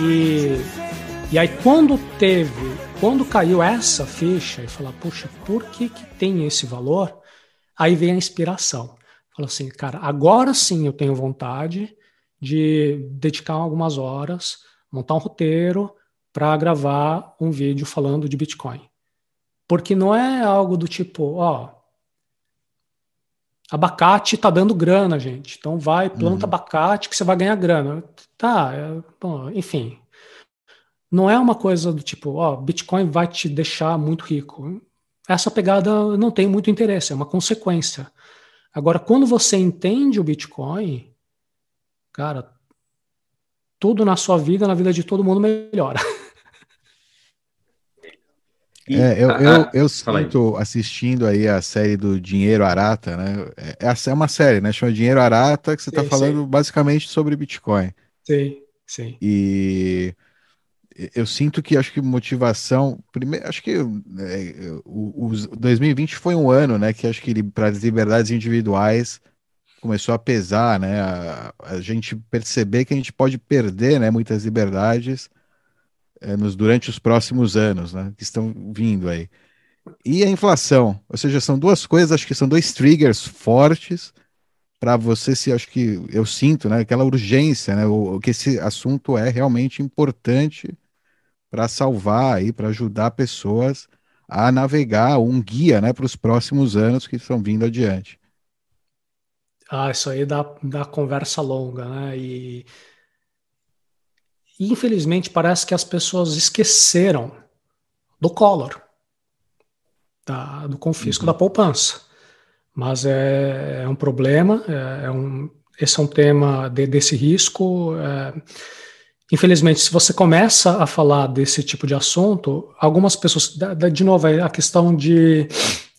E, e aí quando teve, quando caiu essa ficha e falar, puxa, por que, que tem esse valor? Aí vem a inspiração. Falou assim, cara, agora sim eu tenho vontade de dedicar algumas horas, montar um roteiro para gravar um vídeo falando de Bitcoin. Porque não é algo do tipo, ó, abacate tá dando grana, gente. Então vai, planta uhum. abacate que você vai ganhar grana. Tá, é, bom, enfim. Não é uma coisa do tipo, ó, Bitcoin vai te deixar muito rico. Essa pegada não tem muito interesse, é uma consequência. Agora, quando você entende o Bitcoin, cara, tudo na sua vida, na vida de todo mundo melhora. É, eu, eu, eu sinto assistindo aí a série do Dinheiro Arata, né? É, é uma série, né? Chama Dinheiro Arata, que você está falando sim. basicamente sobre Bitcoin. Sim, sim. E eu sinto que acho que motivação, primeiro, acho que é, o, o 2020 foi um ano, né, que acho que para as liberdades individuais começou a pesar, né, a, a, gente perceber que a gente pode perder, né, muitas liberdades é, nos durante os próximos anos, né, que estão vindo aí. E a inflação, ou seja, são duas coisas, acho que são dois triggers fortes para você se acho que eu sinto, né, aquela urgência, né, o, que esse assunto é realmente importante para salvar e para ajudar pessoas a navegar um guia né, para os próximos anos que estão vindo adiante. Ah, isso aí dá, dá conversa longa, né? E, infelizmente parece que as pessoas esqueceram do Collor, da, do confisco uhum. da poupança. Mas é, é um problema, é, é, um, esse é um tema de, desse risco. É, Infelizmente, se você começa a falar desse tipo de assunto, algumas pessoas, de novo, é a questão de,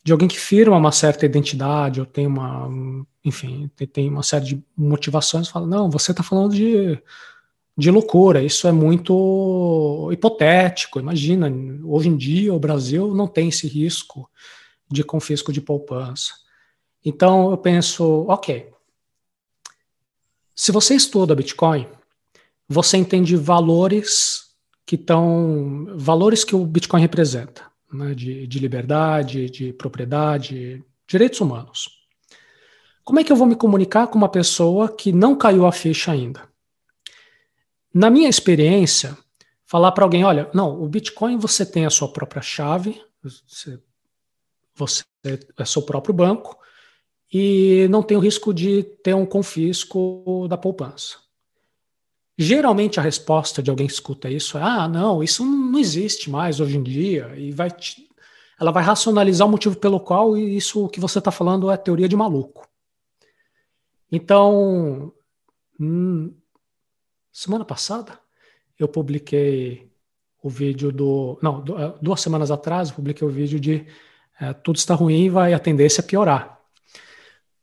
de alguém que firma uma certa identidade, ou tem uma, enfim, tem uma série de motivações, fala, não, você está falando de, de loucura, isso é muito hipotético, imagina, hoje em dia o Brasil não tem esse risco de confisco de poupança. Então, eu penso, ok, se você estuda Bitcoin, você entende valores que estão. valores que o Bitcoin representa, né, de, de liberdade, de propriedade, direitos humanos. Como é que eu vou me comunicar com uma pessoa que não caiu a ficha ainda? Na minha experiência, falar para alguém: olha, não, o Bitcoin você tem a sua própria chave, você, você é seu próprio banco, e não tem o risco de ter um confisco da poupança. Geralmente a resposta de alguém que escuta isso é: ah, não, isso não existe mais hoje em dia, e vai te... ela vai racionalizar o motivo pelo qual isso que você está falando é teoria de maluco. Então, hum, semana passada, eu publiquei o vídeo do. Não, é, duas semanas atrás, eu publiquei o vídeo de é, tudo está ruim e vai a tendência a piorar.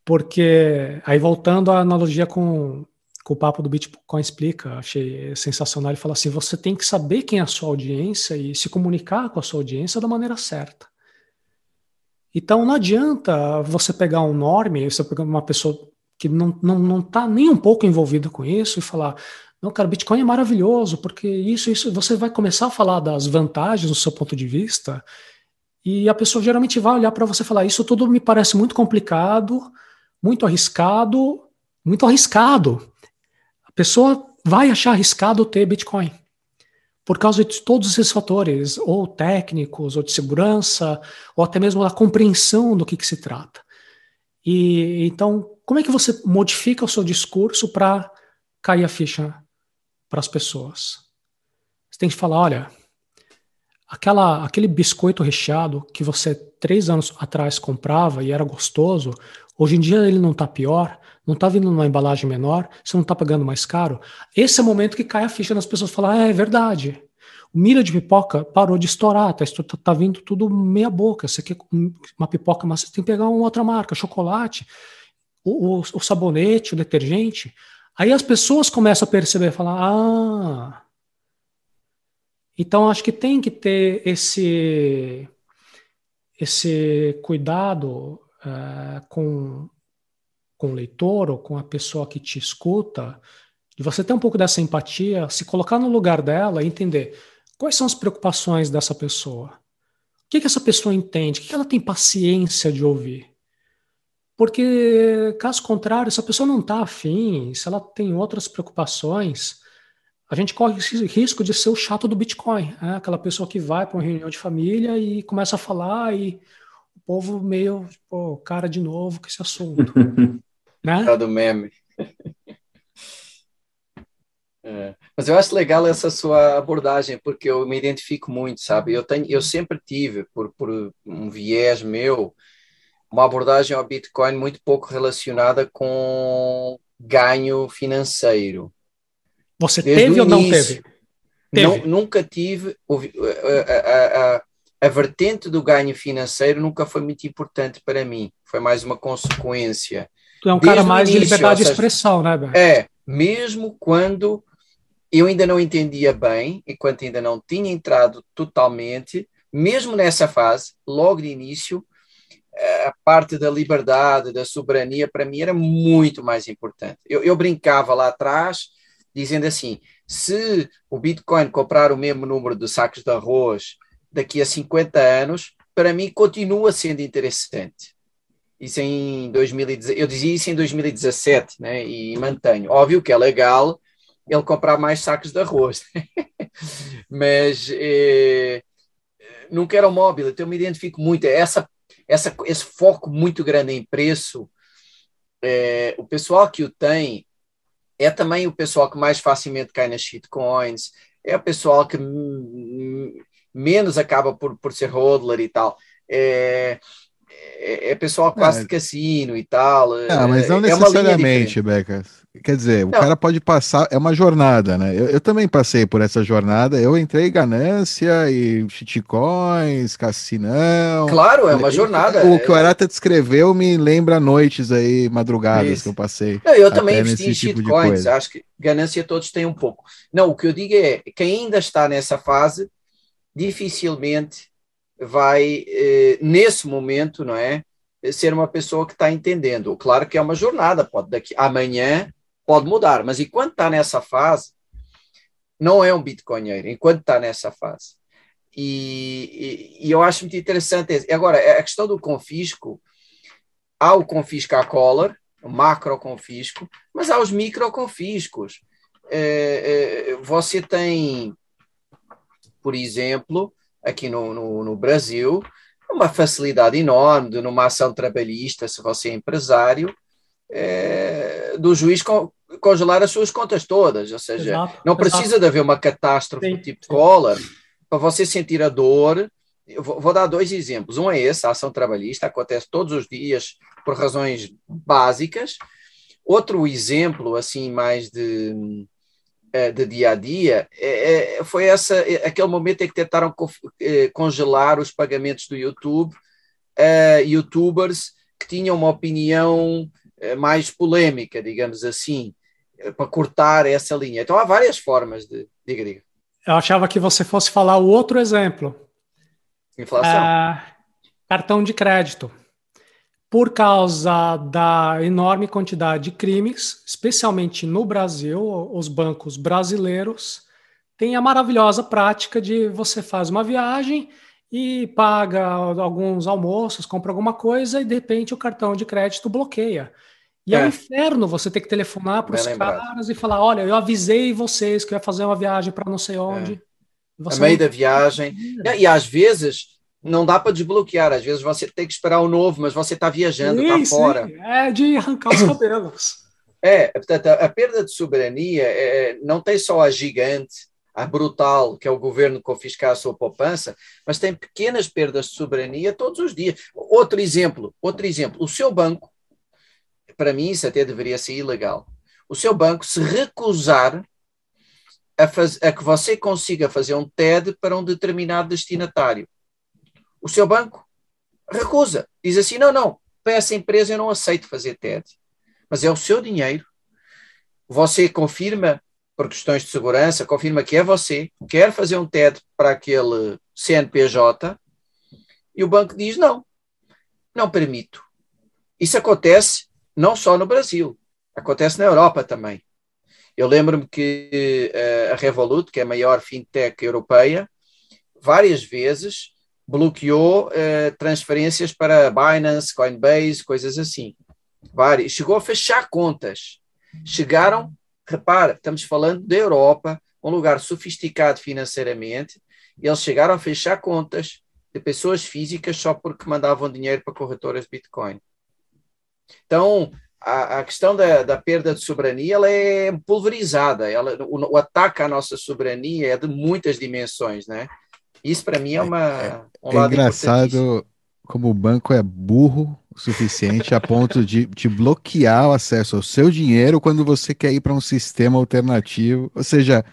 Porque, aí voltando à analogia com que o papo do Bitcoin explica, achei sensacional. Ele fala assim: você tem que saber quem é a sua audiência e se comunicar com a sua audiência da maneira certa. Então não adianta você pegar um norme, você pegar uma pessoa que não está não, não tá nem um pouco envolvida com isso e falar: não, cara, Bitcoin é maravilhoso, porque isso, isso, você vai começar a falar das vantagens do seu ponto de vista, e a pessoa geralmente vai olhar para você e falar: isso tudo me parece muito complicado, muito arriscado, muito arriscado pessoa vai achar arriscado ter Bitcoin por causa de todos esses fatores, ou técnicos, ou de segurança, ou até mesmo da compreensão do que, que se trata. E então, como é que você modifica o seu discurso para cair a ficha para as pessoas? Você tem que falar, olha, aquela, aquele biscoito recheado que você três anos atrás comprava e era gostoso, hoje em dia ele não está pior, não está vindo numa embalagem menor, você não está pagando mais caro. Esse é o momento que cai a ficha nas pessoas falar, ah, é verdade. O milho de pipoca parou de estourar, tá, tá, tá vindo tudo meia boca. Você quer uma pipoca, mas você tem que pegar uma outra marca, chocolate, o, o, o sabonete, o detergente. Aí as pessoas começam a perceber, falar, ah, então acho que tem que ter esse esse cuidado uh, com com o leitor ou com a pessoa que te escuta de você ter um pouco dessa empatia, se colocar no lugar dela e entender quais são as preocupações dessa pessoa. O que, que essa pessoa entende? O que, que ela tem paciência de ouvir? Porque, caso contrário, se a pessoa não está afim, se ela tem outras preocupações, a gente corre risco de ser o chato do Bitcoin. Né? Aquela pessoa que vai para uma reunião de família e começa a falar e o povo meio, pô, cara de novo com esse assunto. né? Tá do meme. É. Mas eu acho legal essa sua abordagem, porque eu me identifico muito, sabe? Eu, tenho, eu sempre tive, por, por um viés meu, uma abordagem ao Bitcoin muito pouco relacionada com ganho financeiro. Você Desde teve ou não teve? teve. Não, nunca tive. A, a, a, a vertente do ganho financeiro nunca foi muito importante para mim. Foi mais uma consequência. Tu é um Desde cara mais início, de liberdade de expressão, né, Ben? É, mesmo quando eu ainda não entendia bem, enquanto ainda não tinha entrado totalmente, mesmo nessa fase, logo de início, a parte da liberdade, da soberania, para mim era muito mais importante. Eu, eu, brincava lá atrás, dizendo assim: se o Bitcoin comprar o mesmo número de sacos de arroz daqui a 50 anos, para mim continua sendo interessante. Isso em 2017, eu dizia isso em 2017, né? E mantenho. Óbvio que é legal ele comprar mais sacos de arroz. Mas eh, nunca era o móvel, então eu me identifico muito. Essa, essa, esse foco muito grande em preço, eh, o pessoal que o tem é também o pessoal que mais facilmente cai nas shitcoins, é o pessoal que menos acaba por, por ser hodler e tal. É, é, é pessoal quase é. de cassino e tal. Ah, mas não é necessariamente, Becas. Quer dizer, o não. cara pode passar, é uma jornada, né? Eu, eu, também passei por essa jornada. Eu entrei ganância e shitcoins, cassinão. Claro, é uma jornada. O que o Arata descreveu me lembra noites aí, madrugadas Isso. que eu passei. Não, eu também investi em tipo shitcoins. Acho que ganância todos têm um pouco. Não, o que eu digo é, quem ainda está nessa fase, dificilmente vai, eh, nesse momento, não é? Ser uma pessoa que está entendendo. Claro que é uma jornada, pode daqui amanhã pode mudar, mas enquanto está nessa fase, não é um bitcoinheiro, enquanto está nessa fase. E, e, e, eu acho muito interessante. Agora, a questão do confisco, há o confisco à collar, o macro confisco, mas há os micro confiscos. É, é, você tem, por exemplo, aqui no, no, no, Brasil, uma facilidade enorme de, numa ação trabalhista, se você é empresário, é, do juiz congelar as suas contas todas, ou seja, exato, não precisa exato. de haver uma catástrofe sim, tipo sim. Collor para você sentir a dor. Eu vou, vou, dar dois exemplos. Um é esse, a ação trabalhista, acontece todos os dias por razões básicas. Outro exemplo, assim, mais de, é, de dia a dia, é, é, foi essa, aquele momento em que tentaram congelar os pagamentos do YouTube, uh, youtubers que tinham uma opinião mais polêmica, digamos assim, eh, para cortar essa linha. Então há várias formas de. Diga, diga. Eu achava que você fosse falar o outro exemplo. Inflação. É, cartão de crédito. Por causa da enorme quantidade de crimes, especialmente no Brasil, os bancos brasileiros têm a maravilhosa prática de você faz uma viagem e paga alguns almoços, compra alguma coisa e de repente o cartão de crédito bloqueia. E é, é um inferno você ter que telefonar para os caras e falar: olha, eu avisei vocês que eu ia fazer uma viagem para não sei onde. É. A meio da viagem. E às vezes não dá para desbloquear, às vezes você tem que esperar o novo, mas você está viajando, está fora. É de arrancar os cabelos. É, portanto, a, a perda de soberania é, não tem só a gigante, a brutal, que é o governo confiscar a sua poupança, mas tem pequenas perdas de soberania todos os dias. Outro exemplo, outro exemplo, o seu banco para mim isso até deveria ser ilegal. O seu banco se recusar a, faz, a, que você consiga fazer um TED para um determinado destinatário. O seu banco recusa. Diz assim: não, não, para essa empresa eu não aceito fazer TED. Mas é o seu dinheiro. Você confirma, por questões de segurança, confirma que é você, quer fazer um TED para aquele CNPJ, e o banco diz: não, não permito. Isso acontece não só no Brasil, acontece na Europa também. Eu lembro-me que uh, a Revolut, que é a maior fintech europeia, várias vezes bloqueou uh, transferências para Binance, Coinbase, coisas assim. Várias. Chegou a fechar contas. Chegaram, repara, estamos falando da Europa, um lugar sofisticado financeiramente, eles chegaram a fechar contas de pessoas físicas só porque mandavam dinheiro para corretoras de Bitcoin. Então, a, a questão da, da, perda de soberania ela é pulverizada. Ela, o, o, ataque à nossa soberania é de muitas dimensões, né? Isso para mim é uma é, um é engraçado como o banco é burro o suficiente a ponto de te bloquear o acesso ao seu dinheiro quando você quer ir para um sistema alternativo. Ou seja,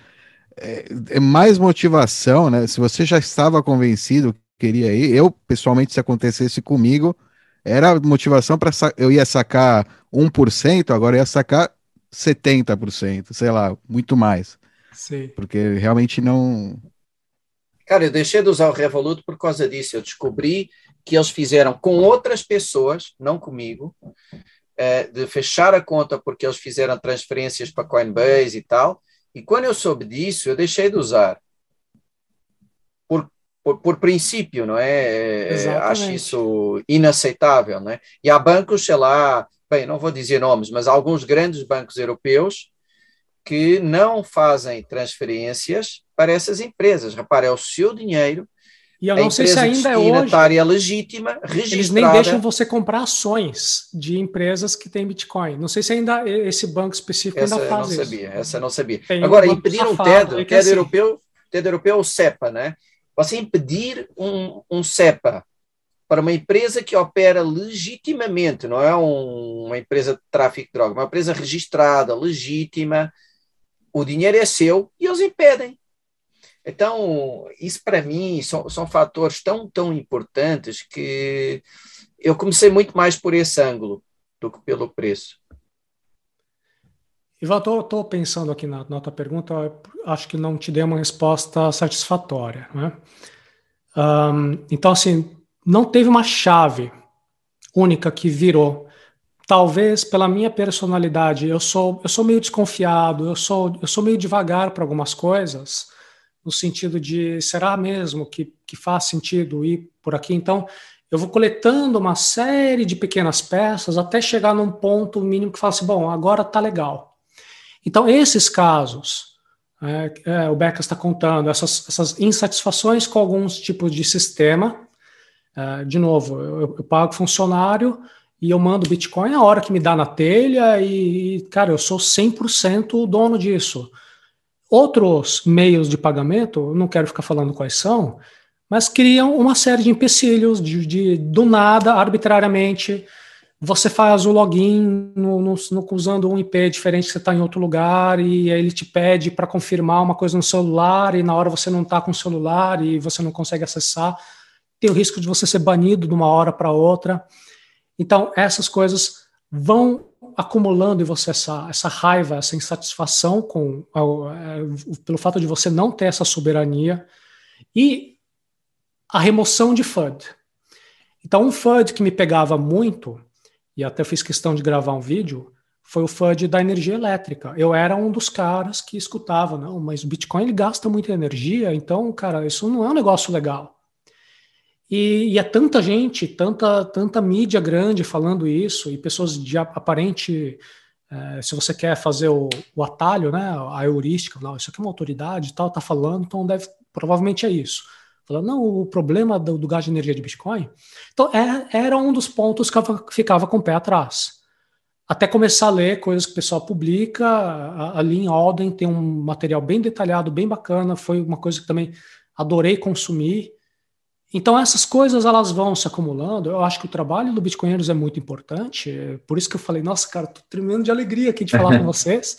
é, é, mais motivação, né? Se você já estava convencido que queria ir, eu pessoalmente, se acontecesse comigo, era motivação para eu ia sacar 1%, agora eu ia sacar 70%, sei lá, muito mais. Sim. Porque realmente não. Cara, eu deixei de usar o Revolut por causa disso. Eu descobri que eles fizeram com outras pessoas, não comigo, é, de fechar a conta porque eles fizeram transferências para Coinbase e tal. E quando eu soube disso, eu deixei de usar por, por princípio, não é? é Exatamente. Acho isso inaceitável, não é? E há bancos, sei lá, bem, não vou dizer nomes, mas alguns grandes bancos europeus que não fazem transferências para essas empresas. Repara, é o seu dinheiro. E eu não sei se ainda é hoje. legítima, registrada. Eles nem deixam você comprar ações de empresas que têm Bitcoin. Não sei se ainda esse banco específico essa ainda faz não isso. Sabia, essa não sabia. Tem Agora, um impedir um TED, o TED assim, europeu, TED europeu é o CEPA, né? Você impedir um, um CEPA para uma empresa que opera legitimamente, não é um, uma empresa de tráfico de droga, uma empresa registrada, legítima, o dinheiro é seu e eles impedem. Então, isso para mim são, são fatores tão, tão importantes que eu comecei muito mais por esse ângulo do que pelo preço. Ivan, estou pensando aqui na, na tua pergunta, acho que não te dei uma resposta satisfatória. Né? Um, então, assim, não teve uma chave única que virou. Talvez pela minha personalidade, eu sou, eu sou meio desconfiado, eu sou, eu sou meio devagar para algumas coisas, no sentido de será mesmo que, que faz sentido ir por aqui? Então, eu vou coletando uma série de pequenas peças até chegar num ponto mínimo que fala assim: bom, agora tá legal então, esses casos, é, é, o Becker está contando, essas, essas, insatisfações com alguns tipos de sistema, é, de novo, eu, eu, pago funcionário e eu mando Bitcoin a hora que me dá na telha e, cara, eu sou 100% dono disso. Outros meios de pagamento, não quero ficar falando quais são, mas criam uma série de empecilhos de, de do nada, arbitrariamente, você faz o login no, no, no, usando um IP diferente que você está em outro lugar e ele te pede para confirmar uma coisa no celular e na hora você não está com o celular e você não consegue acessar, tem o risco de você ser banido de uma hora para outra. Então, essas coisas vão acumulando em você essa, essa raiva, essa insatisfação com é, pelo fato de você não ter essa soberania e a remoção de FUD. Então, um FUD que me pegava muito e até fiz questão de gravar um vídeo, foi o FUD da energia elétrica. Eu era um dos caras que escutava, não, mas o Bitcoin ele gasta muita energia, então, cara, isso não é um negócio legal. E, e é tanta gente, tanta, tanta mídia grande falando isso, e pessoas de aparente, é, se você quer fazer o, o, atalho, né, a heurística, não, isso aqui é uma autoridade e tal, tá falando, então deve, provavelmente é isso. Falando, não, o problema do, do gás de energia de Bitcoin. Então, é, era um dos pontos que eu ficava com o pé atrás. Até começar a ler coisas que o pessoal publica, ali em Alden tem um material bem detalhado, bem bacana, foi uma coisa que também adorei consumir. Então essas coisas elas vão se acumulando. Eu acho que o trabalho do Bitcoinheiros é muito importante. Por isso que eu falei, nossa, cara, tô tremendo de alegria aqui de falar com vocês,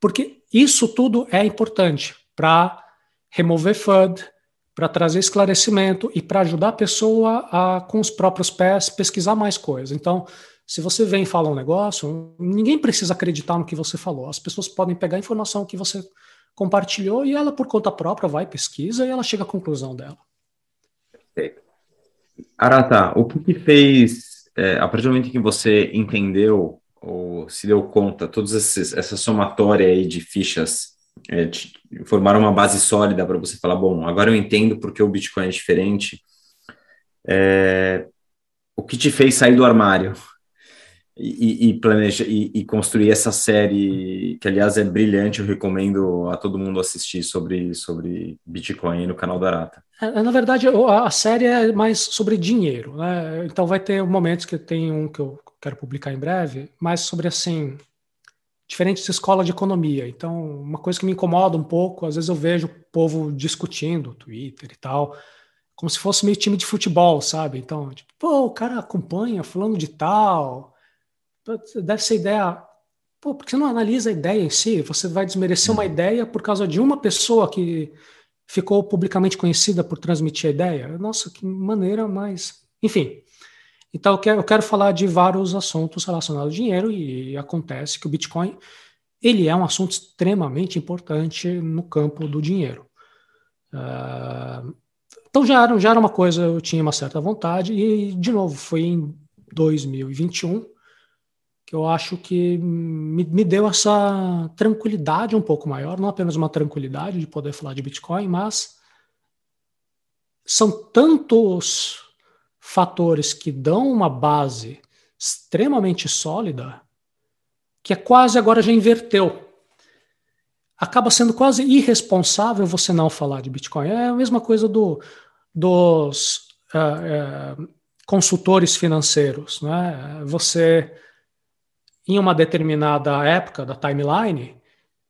porque isso tudo é importante para remover FUD, para trazer esclarecimento e para ajudar a pessoa a, com os próprios pés, pesquisar mais coisas. Então, se você vem falar um negócio, ninguém precisa acreditar no que você falou. As pessoas podem pegar a informação que você compartilhou e ela, por conta própria, vai, pesquisa e ela chega à conclusão dela. Perfeito. Arata, o que, que fez, é, a partir do momento que você entendeu ou se deu conta, todas essa somatória aí de fichas é, formaram uma base sólida para você falar, bom, agora eu entendo porque o Bitcoin é diferente. É, o que te fez sair do armário e, e planeja e, e, construir essa série que aliás é brilhante eu recomendo a todo mundo assistir sobre sobre Bitcoin no canal da Arata é, é, na verdade a série é mais sobre dinheiro né? então vai ter momentos que tem um que eu quero publicar em breve mais sobre assim diferentes escolas de economia então uma coisa que me incomoda um pouco às vezes eu vejo o povo discutindo Twitter e tal como se fosse meio time de futebol sabe então tipo, pô o cara acompanha falando de tal deve ser ideia. Pô, porque você não analisa a ideia em si? Você vai desmerecer uma uhum. ideia por causa de uma pessoa que ficou publicamente conhecida por transmitir a ideia? Nossa, que maneira mais. Enfim. Então, eu quero, eu quero falar de vários assuntos relacionados ao dinheiro e acontece que o Bitcoin ele é um assunto extremamente importante no campo do dinheiro. Uh, então já era, já era uma coisa, eu tinha uma certa vontade, e de novo, foi em 2021 que eu acho que me, me, deu essa tranquilidade um pouco maior, não apenas uma tranquilidade de poder falar de Bitcoin, mas são tantos fatores que dão uma base extremamente sólida que é quase agora já inverteu. Acaba sendo quase irresponsável você não falar de Bitcoin. É a mesma coisa do, dos uh, uh, consultores financeiros. Né? Você em uma determinada época da timeline,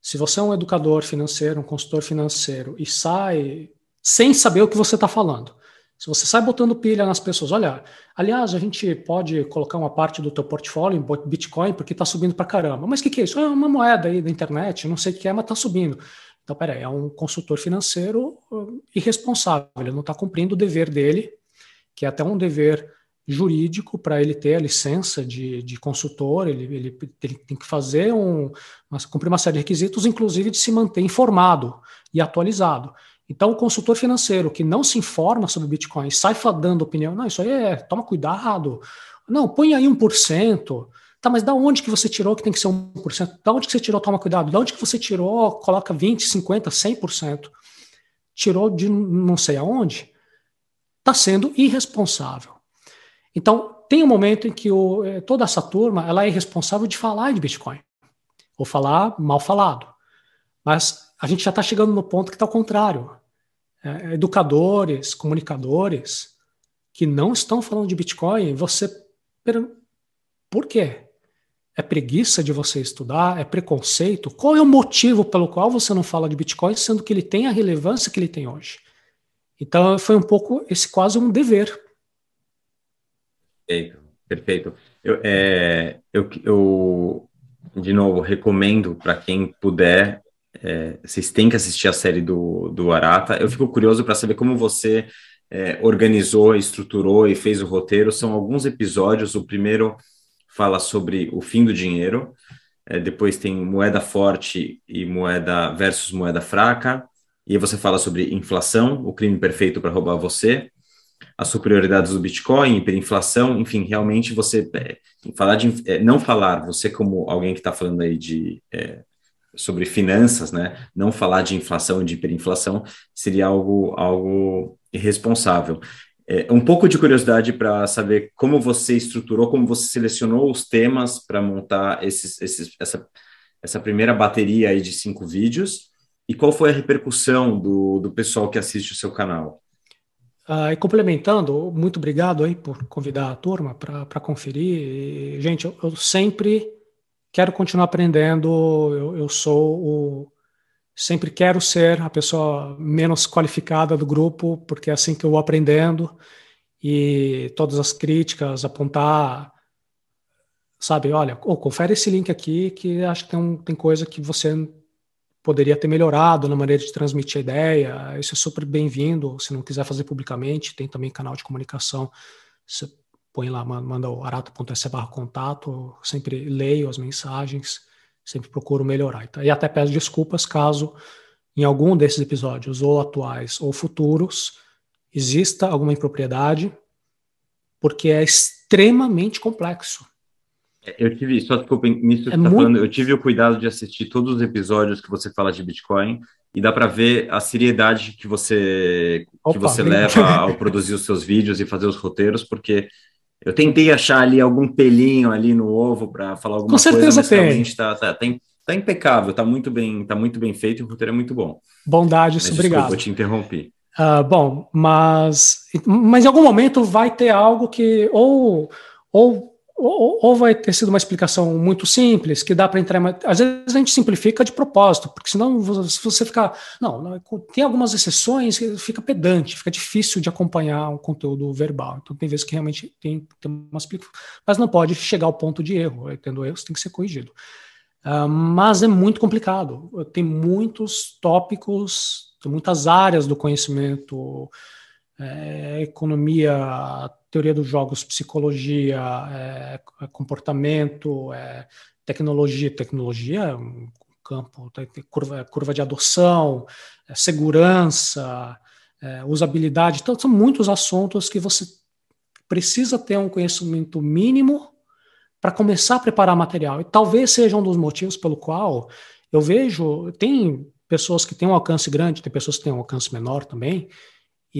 se você é um educador financeiro, um consultor financeiro e sai sem saber o que você está falando, se você sai botando pilha nas pessoas, olha, aliás, a gente pode colocar uma parte do teu portfólio em Bitcoin porque está subindo para caramba. Mas o que, que, é isso? É uma moeda aí da internet, não sei o que é, mas está subindo. Então, peraí, é um consultor financeiro uh, irresponsável, ele não está cumprindo o dever dele, que é até um dever jurídico para ele ter a licença de, de consultor, ele, ele, ele, tem que fazer um, uma, cumprir uma série de requisitos, inclusive de se manter informado e atualizado. Então, o consultor financeiro que não se informa sobre Bitcoin, sai dando opinião, não, isso aí é, toma cuidado, não, põe aí 1%, tá, mas da onde que você tirou que tem que ser 1%? Da onde que você tirou, toma cuidado, da onde que você tirou, coloca 20%, 50%, 100%, tirou de não sei aonde, está sendo irresponsável. Então, tem um momento em que o, eh, toda essa turma ela é responsável de falar de Bitcoin, ou falar mal falado. Mas a gente já está chegando no ponto que está ao contrário. É, educadores, comunicadores que não estão falando de Bitcoin, você. Por quê? É preguiça de você estudar? É preconceito? Qual é o motivo pelo qual você não fala de Bitcoin, sendo que ele tem a relevância que ele tem hoje? Então, foi um pouco esse quase um dever Perfeito, perfeito. Eu, é, eu, eu de novo, recomendo para quem puder, é, vocês têm que assistir a série do, do Arata. Eu fico curioso para saber como você é, organizou, estruturou e fez o roteiro. São alguns episódios. O primeiro fala sobre o fim do dinheiro, é, depois tem moeda forte e moeda versus moeda fraca. E você fala sobre inflação, o crime perfeito para roubar você as superioridades do Bitcoin, hiperinflação, enfim, realmente você é, falar de é, não falar, você como alguém que está falando aí de é, sobre finanças, né, não falar de inflação e de hiperinflação seria algo algo irresponsável. É, um pouco de curiosidade para saber como você estruturou, como você selecionou os temas para montar esses, esses, essa, essa primeira bateria aí de cinco vídeos e qual foi a repercussão do, do pessoal que assiste o seu canal? Uh, e complementando, muito obrigado aí por convidar a turma para conferir. E, gente, eu, eu, sempre quero continuar aprendendo. Eu, eu, sou o. Sempre quero ser a pessoa menos qualificada do grupo, porque é assim que eu vou aprendendo. E todas as críticas, apontar. Sabe, olha, oh, confere esse link aqui que acho que tem, um, tem coisa que você poderia ter melhorado na maneira de transmitir a ideia. Isso é super bem-vindo. Se não quiser fazer publicamente, tem também canal de comunicação. Você põe lá, manda o arato.se barra contato. Sempre leio as mensagens, sempre procuro melhorar. E até peço desculpas caso em algum desses episódios, ou atuais ou futuros, exista alguma impropriedade, porque é extremamente complexo. Eu tive, só desculpa, nisso é que tá muito... falando, eu tive o cuidado de assistir todos os episódios que você fala de Bitcoin e dá para ver a seriedade que você Opa, que você leva ao produzir os seus vídeos e fazer os roteiros, porque eu tentei achar ali algum pelinho ali no ovo para falar alguma Com certeza coisa, mas tem. tá, tá, tá, tá, impecável, tá muito bem, tá muito bem feito o roteiro é muito bom. Bondade, mas, obrigado. Desculpa, eu te interrompi. Uh, bom, mas, mas em algum momento vai ter algo que ou, ou ou, ou, vai ter sido uma explicação muito simples, que dá para entrar. Às vezes a gente simplifica de propósito, porque senão, se você ficar. Não, tem algumas exceções que fica pedante, fica difícil de acompanhar o conteúdo verbal. Então, tem vezes que realmente tem, tem uma explicação. Mas não pode chegar ao ponto de erro. Tendo erros, tem que ser corrigido. Uh, mas é muito complicado. Tem muitos tópicos, muitas áreas do conhecimento é, economia, teoria dos jogos, psicologia, é, é comportamento, é, tecnologia. Tecnologia é um campo, curva, curva de adoção, é, segurança, é, usabilidade. Então, são muitos assuntos que você precisa ter um conhecimento mínimo para começar a preparar material. E talvez seja um dos motivos pelo qual eu vejo, tem pessoas que têm um alcance grande, tem pessoas que têm um alcance menor também,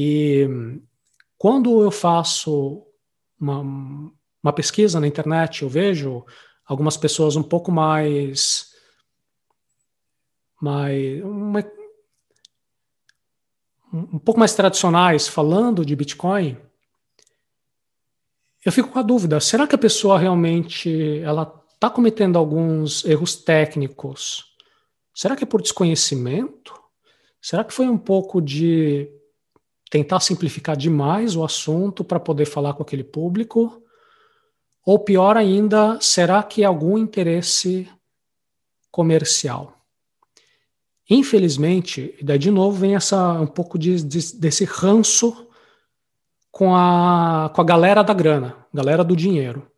e quando eu faço uma, uma pesquisa na internet, eu vejo algumas pessoas um pouco mais. mais uma, um pouco mais tradicionais falando de Bitcoin, eu fico com a dúvida: será que a pessoa realmente ela está cometendo alguns erros técnicos? Será que é por desconhecimento? Será que foi um pouco de tentar simplificar demais o assunto para poder falar com aquele público? Ou pior ainda, será que algum interesse comercial? Infelizmente, e daí de novo vem essa um pouco de, de, desse ranço com a, com a galera da grana, galera do dinheiro.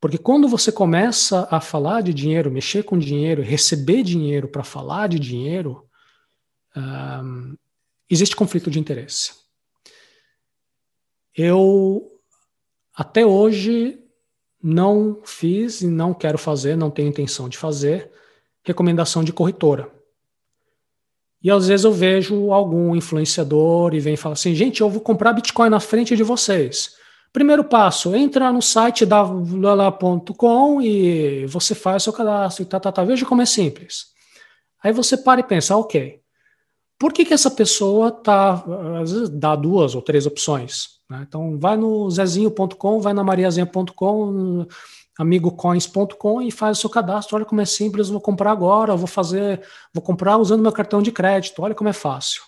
Porque quando você começa a falar de dinheiro, mexer com dinheiro, receber dinheiro para falar de dinheiro, um, existe conflito de interesse. Eu, até hoje, não fiz e não quero fazer, não tenho intenção de fazer, recomendação de corretora. E às vezes eu vejo algum influenciador e vem falar assim: gente, eu vou comprar Bitcoin na frente de vocês. Primeiro passo, entra no site da lala.com e você faz seu cadastro e tá, tá, tá. Veja como é simples. Aí você para e pensa, ok, por que, que essa pessoa tá, às vezes dá duas ou três opções? Né? Então, vai no zezinho.com, vai na mariazinha.com, amigocoins.com e faz o seu cadastro. Olha como é simples, vou comprar agora, vou fazer, vou comprar usando meu cartão de crédito. Olha como é fácil.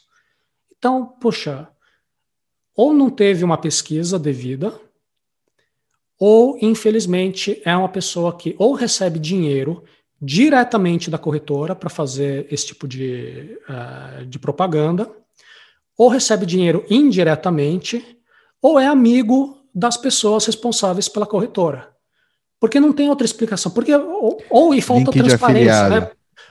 Então, poxa, ou não teve uma pesquisa devida, ou infelizmente é uma pessoa que ou recebe dinheiro diretamente da corretora para fazer esse tipo de, uh, de propaganda, ou recebe dinheiro indiretamente, ou é amigo das pessoas responsáveis pela corretora. Porque não tem outra explicação. Porque, ou, ou e falta Link transparência, né?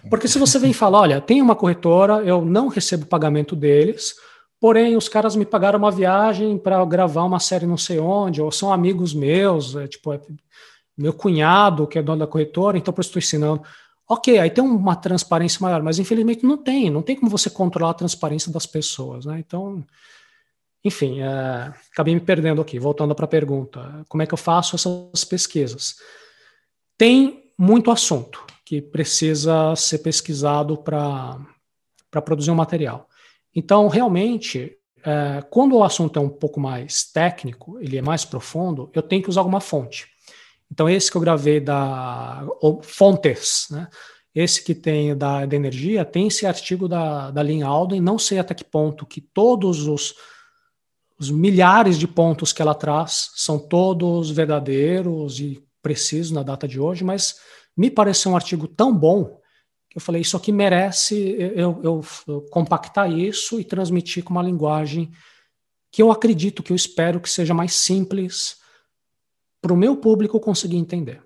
Porque se você vem falar, olha, tem uma corretora, eu não recebo pagamento deles, porém os caras me pagaram uma viagem para gravar uma série não sei onde, ou são amigos meus, é, tipo, é, meu cunhado, que é dono da corretora, então por isso estou ensinando. Ok, aí tem uma transparência maior, mas infelizmente não tem, não tem como você controlar a transparência das pessoas, né? Então, enfim, é, acabei me perdendo aqui. Voltando para a pergunta, como é que eu faço essas pesquisas? Tem muito assunto que precisa ser pesquisado para produzir um material. Então, realmente, é, quando o assunto é um pouco mais técnico, ele é mais profundo, eu tenho que usar alguma fonte. Então, esse que eu gravei da Fontes, né? esse que tem da, da energia, tem esse artigo da, da Lynn Alden, não sei até que ponto que todos os, os milhares de pontos que ela traz são todos verdadeiros e precisos na data de hoje, mas me pareceu um artigo tão bom que eu falei, isso aqui merece eu, eu, eu compactar isso e transmitir com uma linguagem que eu acredito, que eu espero que seja mais simples, para o meu público conseguir entender.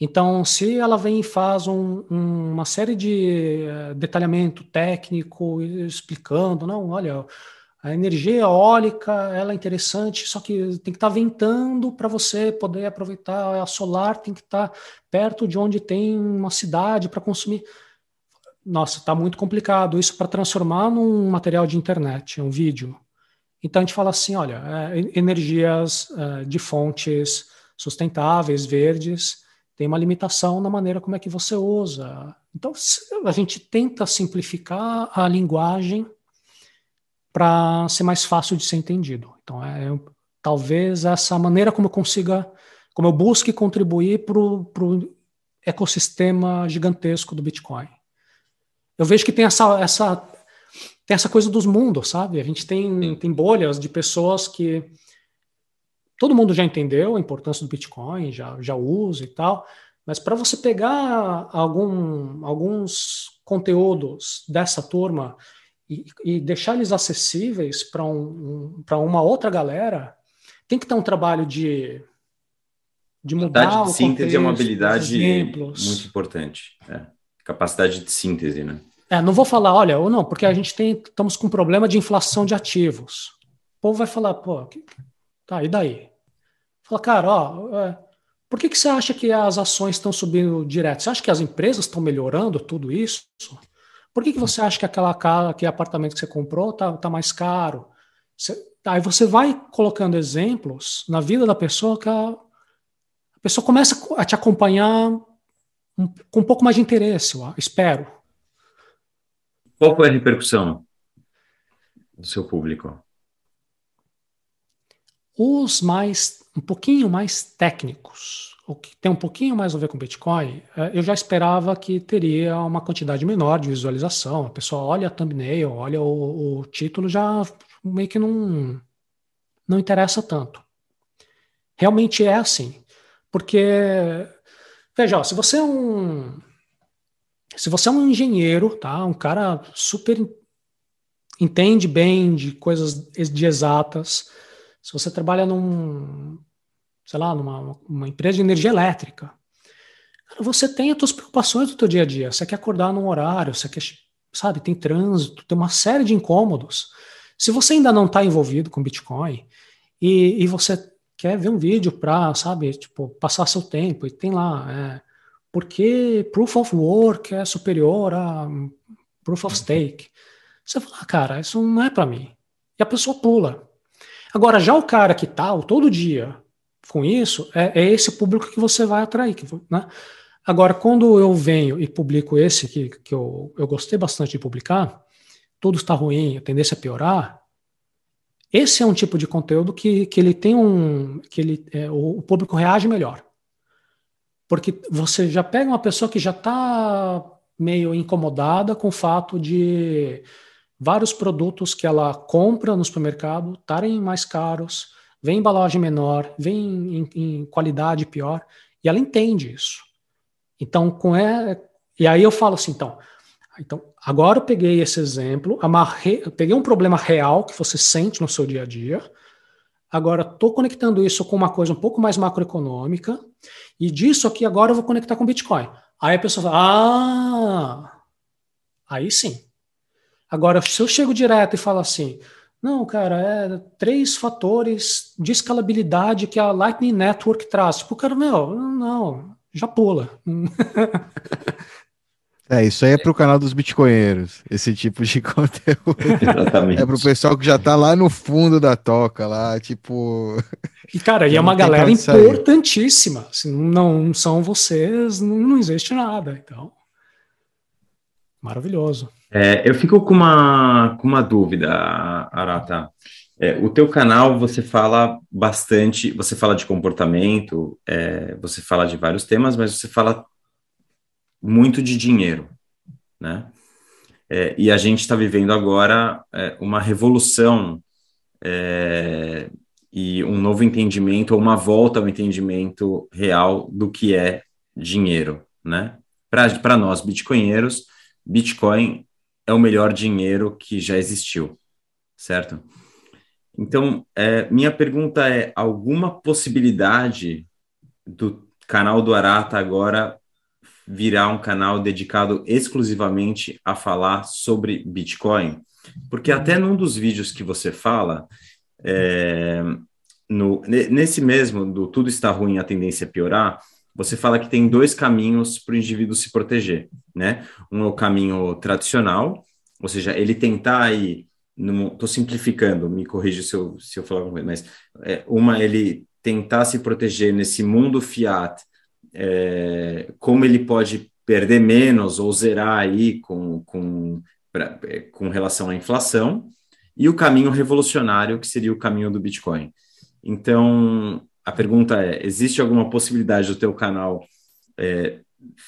Então, se ela vem e faz um, um, uma série de uh, detalhamento técnico, explicando, não, olha, A energia eólica ela é interessante, só que tem que estar tá ventando para você poder aproveitar. A solar tem que estar tá perto de onde tem uma cidade para consumir. Nossa, está muito complicado isso para transformar num material de internet, um vídeo. Então a gente fala assim, olha, é, energias é, de fontes sustentáveis, verdes, tem uma limitação na maneira como é que você usa. Então a gente tenta simplificar a linguagem para ser mais fácil de ser entendido. Então é talvez essa maneira como eu consiga, como eu busque contribuir para o ecossistema gigantesco do Bitcoin. Eu vejo que tem essa, essa tem essa coisa dos mundos, sabe? A gente tem, tem bolhas de pessoas que todo mundo já entendeu a importância do Bitcoin, já, já usa e tal, mas para você pegar algum, alguns conteúdos dessa turma e, e deixar eles acessíveis para um, um uma outra galera, tem que ter um trabalho de, de mudar Capacidade de síntese contexto, é uma habilidade muito importante. É. Capacidade de síntese, né? É, não vou falar, olha, ou não, porque a gente tem, estamos com um problema de inflação de ativos. O povo vai falar, pô, que, tá, e daí? Fala, cara, ó, é, por que, que você acha que as ações estão subindo direto? Você acha que as empresas estão melhorando tudo isso? Por que, que você acha que aquela casa, aquele apartamento que você comprou tá, tá mais caro? Você, aí você vai colocando exemplos na vida da pessoa que a, a pessoa começa a te acompanhar um, com um pouco mais de interesse, eu espero. Qual foi a repercussão do seu público? Os mais, um pouquinho mais técnicos, o que tem um pouquinho mais a ver com Bitcoin, é, eu já esperava que teria uma quantidade menor de visualização. A pessoa olha a thumbnail, olha o, o título, já meio que não, não interessa tanto. Realmente é assim. Porque, veja, se você é um se você é um engenheiro, tá? Um cara super entende bem de coisas de exatas, se você trabalha num, sei lá, numa uma empresa de energia elétrica, cara, você tem as suas preocupações do teu dia a dia. Você quer acordar num horário, você quer, sabe, tem trânsito, tem uma série de incômodos. Se você ainda não está envolvido com Bitcoin e, e você quer ver um vídeo para, sabe, tipo, passar seu tempo e tem lá é, porque proof of work é superior a proof of stake. Você fala, ah, cara, isso não é para mim. E a pessoa pula. Agora, já o cara que tá todo dia com isso, é, é esse público que você vai atrair. Né? Agora, quando eu venho e publico esse que, que eu, eu gostei bastante de publicar, tudo está ruim, a tendência a piorar, esse é um tipo de conteúdo que, que ele tem um. que ele, é, o, o público reage melhor. Porque você já pega uma pessoa que já está meio incomodada com o fato de vários produtos que ela compra no supermercado estarem mais caros, vem embalagem menor, vem em, em, qualidade pior, e ela entende isso. Então, com é, e aí eu falo assim, então, então agora eu peguei esse exemplo, amarrei, peguei um problema real que você sente no seu dia a dia, Agora, estou conectando isso com uma coisa um pouco mais macroeconômica, e disso aqui agora eu vou conectar com Bitcoin. Aí a pessoa fala, ah, aí sim. Agora, se eu chego direto e falo assim, não, cara, é três fatores de escalabilidade que a Lightning Network traz. Tipo, cara, meu, não, já pula. É, isso aí é pro canal dos bitcoinheiros, esse tipo de conteúdo. Exatamente. É pro pessoal que já tá lá no fundo da toca, lá, tipo. E, cara, e é uma galera importantíssima. Se não são vocês, não, não existe nada. Então. Maravilhoso. É, eu fico com uma, com uma dúvida, Arata. É, o teu canal, você fala bastante, você fala de comportamento, é, você fala de vários temas, mas você fala muito de dinheiro, né? É, e a gente está vivendo agora é, uma revolução é, e um novo entendimento, ou uma volta ao entendimento real do que é dinheiro, né? Para nós, bitcoinheiros, Bitcoin é o melhor dinheiro que já existiu, certo? Então, é, minha pergunta é: alguma possibilidade do canal do Arata agora virar um canal dedicado exclusivamente a falar sobre Bitcoin. Porque até num dos vídeos que você fala, é, no, nesse mesmo, do tudo está ruim, a tendência é piorar, você fala que tem dois caminhos para o indivíduo se proteger, né? Um é o caminho tradicional, ou seja, ele tentar aí, estou simplificando, me corrija se eu, se eu falar alguma coisa, mas é, uma, ele tentar se proteger nesse mundo fiat, é, como ele pode perder menos ou zerar aí com, com, pra, é, com relação à inflação, e o caminho revolucionário, que seria o caminho do Bitcoin. Então, a pergunta é: existe alguma possibilidade do teu canal é,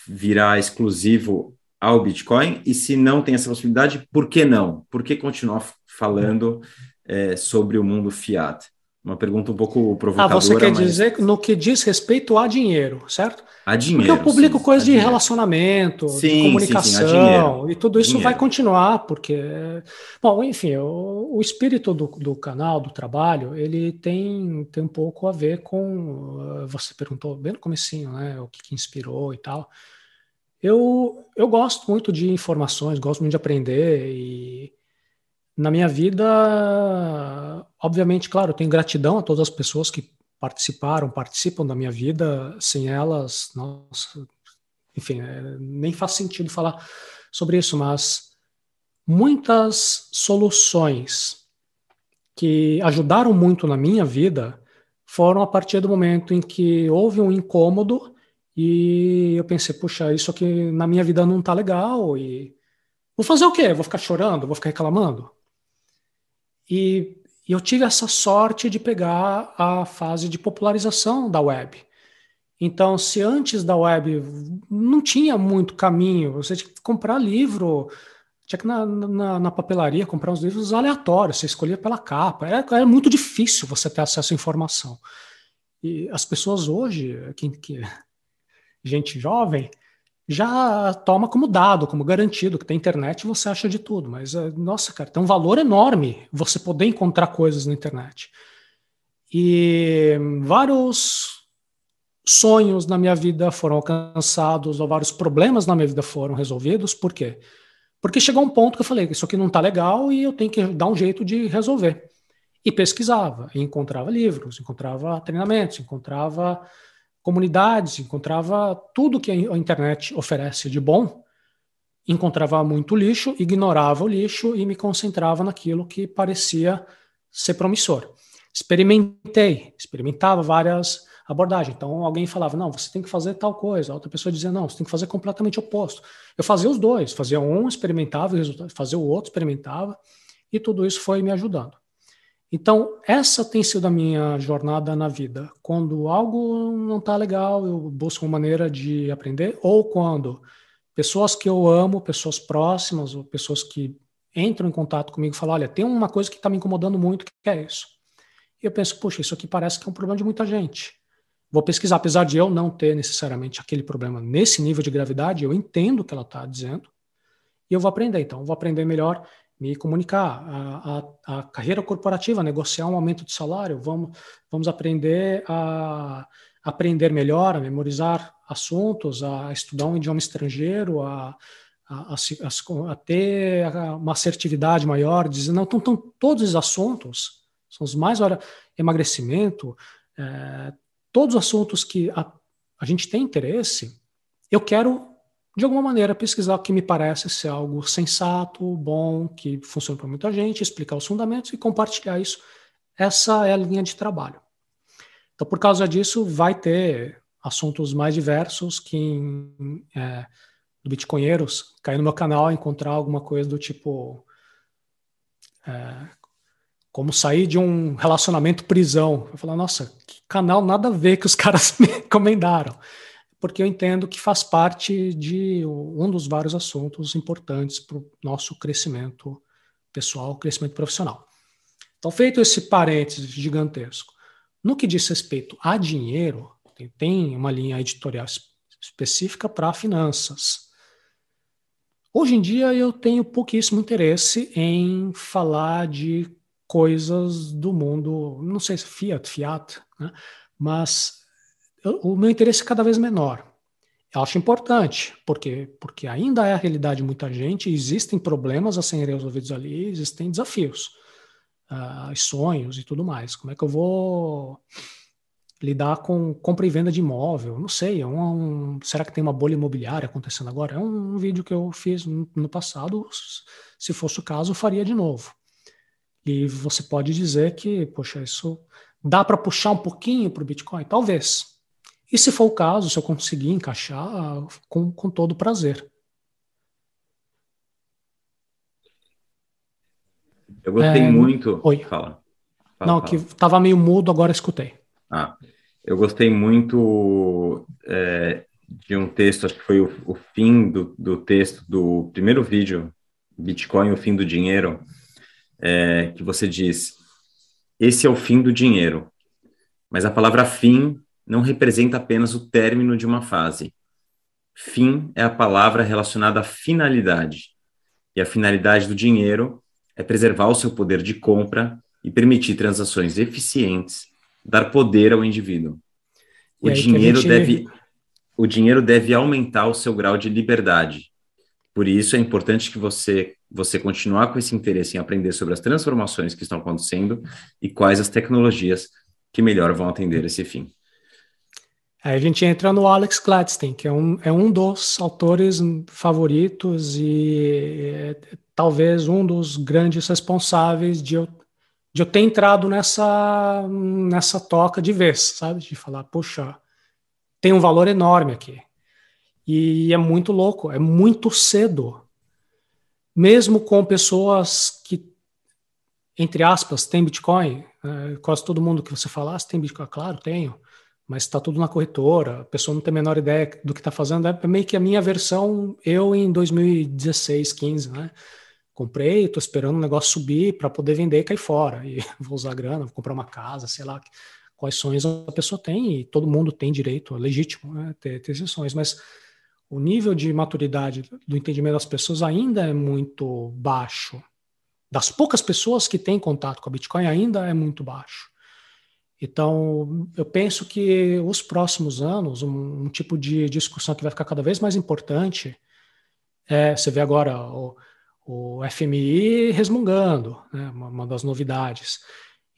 virar exclusivo ao Bitcoin? E se não tem essa possibilidade, por que não? Por que continuar falando é, sobre o mundo fiat? Uma pergunta um pouco provocadora. Ah, você quer mas... dizer no que diz respeito a dinheiro, certo? A dinheiro. Porque eu publico sim, coisas de dinheiro. relacionamento, sim, de comunicação, sim, e tudo isso dinheiro. vai continuar, porque. Bom, enfim, o, o espírito do, do, canal, do trabalho, ele tem, tem um pouco a ver com. Uh, você perguntou bem no comecinho, né? O que, que inspirou e tal. Eu, eu gosto muito de informações, gosto muito de aprender e na minha vida, obviamente, claro, tenho gratidão a todas as pessoas que participaram, participam da minha vida. Sem elas, nossa, enfim, é, nem faz sentido falar sobre isso, mas muitas soluções que ajudaram muito na minha vida foram a partir do momento em que houve um incômodo e eu pensei, puxa, isso aqui na minha vida não tá legal e vou fazer o quê? Vou ficar chorando? Vou ficar reclamando? E, eu tive essa sorte de pegar a fase de popularização da web. Então, se antes da web não tinha muito caminho, você tinha que comprar livro, tinha que na, na, na, papelaria comprar uns livros aleatórios, você escolhia pela capa. Era, era, muito difícil você ter acesso à informação. E as pessoas hoje, que, que gente jovem, já toma como dado, como garantido, que tem internet você acha de tudo. Mas, eh, nossa, cara, tem um valor enorme você poder encontrar coisas na internet. E vários sonhos na minha vida foram alcançados, ou vários problemas na minha vida foram resolvidos. Por quê? Porque chegou um ponto que eu falei, isso aqui não está legal e eu tenho que dar um jeito de resolver. E pesquisava, e encontrava livros, encontrava treinamentos, encontrava comunidades, encontrava tudo que a internet oferece de bom, encontrava muito lixo, ignorava o lixo e me concentrava naquilo que parecia ser promissor. Experimentei, experimentava várias abordagens. Então alguém falava: "Não, você tem que fazer tal coisa". A outra pessoa dizia: "Não, você tem que fazer completamente oposto". Eu fazia os dois, fazia um, experimentava, fazia o outro, experimentava, e tudo isso foi me ajudando. Então, essa tem sido a minha jornada na vida. Quando algo não está legal, eu busco uma maneira de aprender, ou quando pessoas que eu amo, pessoas próximas, ou pessoas que entram em contato comigo falam: olha, tem uma coisa que está me incomodando muito, que é isso. E eu penso: puxa, isso aqui parece que é um problema de muita gente. Vou pesquisar, apesar de eu não ter necessariamente aquele problema nesse nível de gravidade, eu entendo o que ela está dizendo e eu vou aprender. Então, vou aprender melhor me comunicar, a, a, a, carreira corporativa, negociar um aumento de salário, vamos, vamos aprender a aprender melhor, a memorizar assuntos, a estudar um idioma estrangeiro, a, a, a, a ter uma assertividade maior, dizer, não, então, então todos os assuntos, são os mais, olha, emagrecimento, é, todos os assuntos que a, a gente tem interesse, eu quero de alguma maneira, pesquisar o que me parece ser algo sensato, bom, que funciona para muita gente, explicar os fundamentos e compartilhar isso. Essa é a linha de trabalho. Então, por causa disso, vai ter assuntos mais diversos que é, do Bitcoinheiros, cair no meu canal e encontrar alguma coisa do tipo é, como sair de um relacionamento prisão. Eu falar, nossa, que canal nada a ver que os caras me recomendaram porque eu entendo que faz parte de um dos vários assuntos importantes para o nosso crescimento pessoal, crescimento profissional. Então, feito esse parênteses gigantesco, no que diz respeito a dinheiro, tem uma linha editorial específica para finanças. Hoje em dia eu tenho pouquíssimo interesse em falar de coisas do mundo, não sei se fiat, fiat, né? mas o meu interesse é cada vez menor. Eu acho importante, porque, porque ainda é a realidade de muita gente, existem problemas a serem resolvidos ali, existem desafios, uh, sonhos e tudo mais. Como é que eu vou lidar com compra e venda de imóvel? Não sei, é um, um, será que tem uma bolha imobiliária acontecendo agora? É um, um vídeo que eu fiz no, no passado, se fosse o caso, faria de novo. E você pode dizer que, poxa, isso dá para puxar um pouquinho para o Bitcoin? Talvez. E se for o caso, se eu conseguir encaixar, com, com todo prazer. Eu gostei é, muito. Oi. Fala. fala Não, fala. que estava meio mudo, agora escutei. Ah, eu gostei muito é, de um texto, acho que foi o, o fim do, do, texto do primeiro vídeo, Bitcoin, o fim do dinheiro, é, que você diz: esse é o fim do dinheiro. Mas a palavra fim não representa apenas o término de uma fase. Fim é a palavra relacionada à finalidade. E a finalidade do dinheiro é preservar o seu poder de compra e permitir transações eficientes, dar poder ao indivíduo. O dinheiro gente... deve o dinheiro deve aumentar o seu grau de liberdade. Por isso é importante que você você continuar com esse interesse em aprender sobre as transformações que estão acontecendo e quais as tecnologias que melhor vão atender esse fim. Aí a gente entra no Alex Gladstein, que é um, é um dos autores favoritos e é, talvez um dos grandes responsáveis de eu, de eu ter entrado nessa, nessa toca de vez, sabe? De falar, poxa, tem um valor enorme aqui. E é muito louco, é muito cedo. Mesmo com pessoas que, entre aspas, têm Bitcoin, é, quase todo mundo que você falasse tem Bitcoin, claro, tenho mas está tudo na corretora, a pessoa não tem a menor ideia do que está fazendo. É meio que a minha versão, eu em 2016, 15, né? Comprei, estou esperando o negócio subir para poder vender e cair fora. E vou usar grana, vou comprar uma casa, sei lá quais sonhos a pessoa tem, e todo mundo tem direito, é legítimo né, ter, ter esses sonhos, mas o nível de maturidade do entendimento das pessoas ainda é muito baixo. Das poucas pessoas que têm contato com a Bitcoin, ainda é muito baixo. Então, eu penso que os próximos anos, um, um, tipo de discussão que vai ficar cada vez mais importante é, você vê agora o, o FMI resmungando, né, uma, uma, das novidades.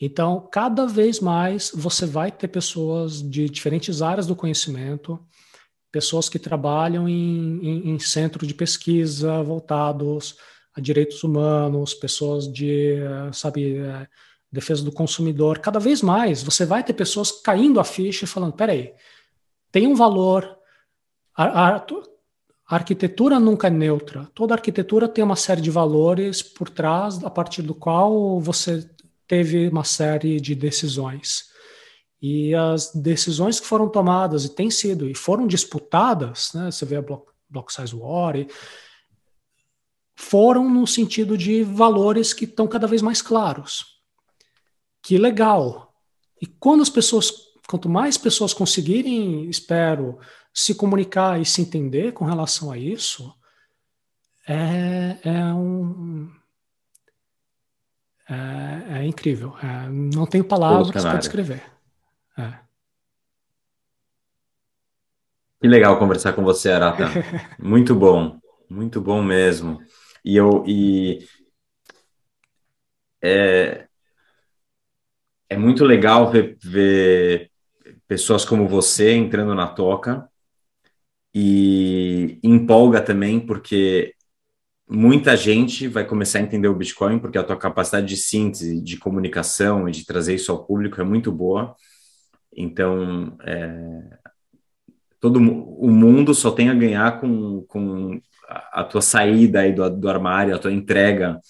Então, cada vez mais você vai ter pessoas de diferentes áreas do conhecimento, pessoas que trabalham em, em, em centros de pesquisa voltados a direitos humanos, pessoas de, sabe, é, defesa do consumidor, cada vez mais você vai ter pessoas caindo a ficha e falando: peraí, tem um valor. A, a, a, arquitetura nunca é neutra. Toda arquitetura tem uma série de valores por trás, a partir do qual você teve uma série de decisões. E as decisões que foram tomadas e têm sido e foram disputadas, né, você vê a Block, block Size War, e, foram no sentido de valores que estão cada vez mais claros que legal. E quando as pessoas, quanto mais pessoas conseguirem, espero, se comunicar e se entender com relação a isso, é, é um. É, é incrível. É, não tenho palavras para descrever. É. Que legal conversar com você, Arata. muito bom, muito bom mesmo. E eu e é, é muito legal ver, ver pessoas como você entrando na toca e empolga também porque muita gente vai começar a entender o Bitcoin porque a tua capacidade de síntese, de comunicação e de trazer isso ao público é muito boa. Então, é, todo o mundo só tem a ganhar com, com a, tua saída aí do, do armário, a tua entrega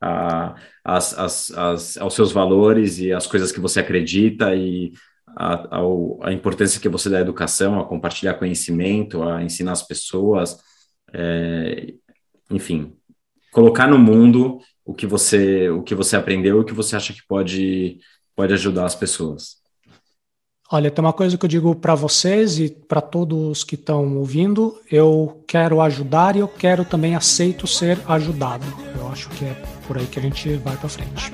a, as, as, as, aos seus valores e as coisas que você acredita e a, a, a, importância que você dá à educação, a compartilhar conhecimento, a ensinar as pessoas, é, enfim, colocar no mundo o que você o que você aprendeu e o que você acha que pode pode ajudar as pessoas. Olha, tem uma coisa que eu digo para vocês e para todos que estão ouvindo: eu quero ajudar e eu quero também aceito ser ajudado. Eu acho que é por aí que a gente vai para frente.